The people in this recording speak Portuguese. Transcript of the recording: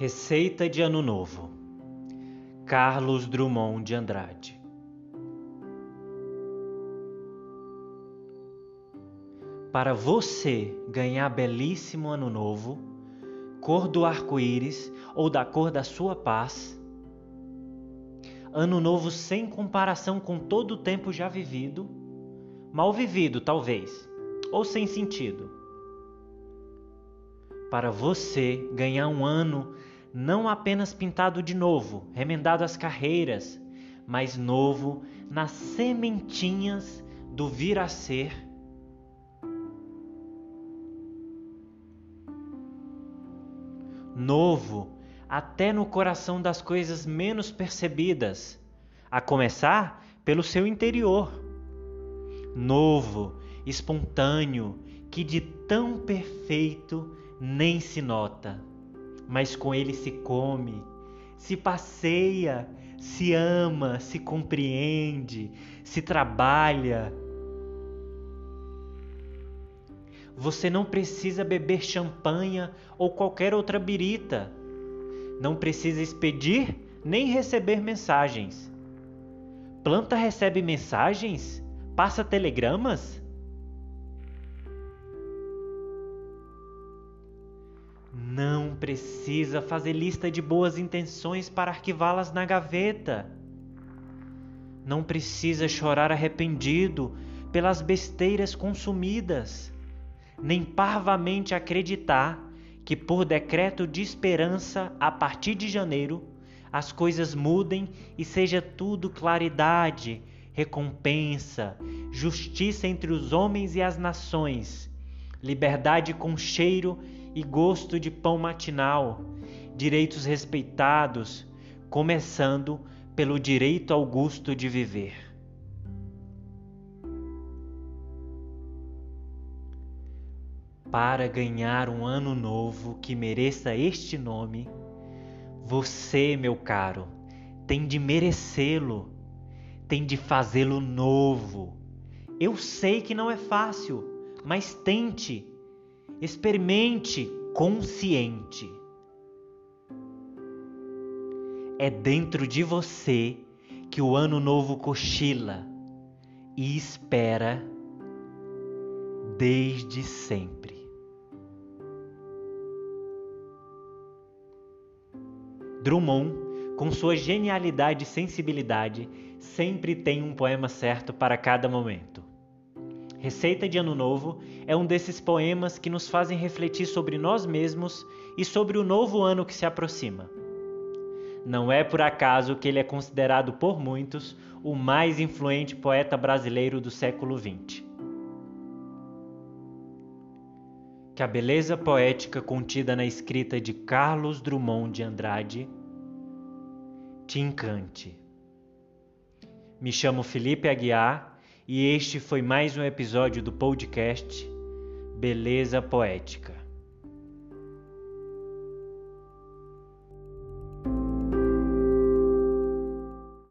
Receita de Ano Novo Carlos Drummond de Andrade Para você ganhar belíssimo Ano Novo, cor do arco-íris ou da cor da sua paz, Ano Novo sem comparação com todo o tempo já vivido, mal vivido talvez, ou sem sentido. Para você ganhar um ano não apenas pintado de novo, remendado as carreiras, mas novo nas sementinhas do vir a ser. Novo até no coração das coisas menos percebidas, a começar pelo seu interior. Novo, espontâneo, que de tão perfeito nem se nota mas com ele se come, se passeia, se ama, se compreende, se trabalha. Você não precisa beber champanha ou qualquer outra birita. Não precisa expedir nem receber mensagens. Planta recebe mensagens? Passa telegramas? Não precisa fazer lista de boas intenções para arquivá-las na gaveta. Não precisa chorar arrependido pelas besteiras consumidas, nem parvamente acreditar que, por decreto de esperança, a partir de janeiro, as coisas mudem e seja tudo claridade, recompensa, justiça entre os homens e as nações, liberdade com cheiro e gosto de pão matinal, direitos respeitados, começando pelo direito ao gosto de viver. Para ganhar um ano novo que mereça este nome, você, meu caro, tem de merecê-lo, tem de fazê-lo novo. Eu sei que não é fácil, mas tente Experimente consciente. É dentro de você que o ano novo cochila e espera desde sempre. Drummond, com sua genialidade e sensibilidade, sempre tem um poema certo para cada momento. Receita de Ano Novo é um desses poemas que nos fazem refletir sobre nós mesmos e sobre o novo ano que se aproxima. Não é por acaso que ele é considerado por muitos o mais influente poeta brasileiro do século XX. Que a beleza poética contida na escrita de Carlos Drummond de Andrade te encante. Me chamo Felipe Aguiar e este foi mais um episódio do podcast Beleza Poética.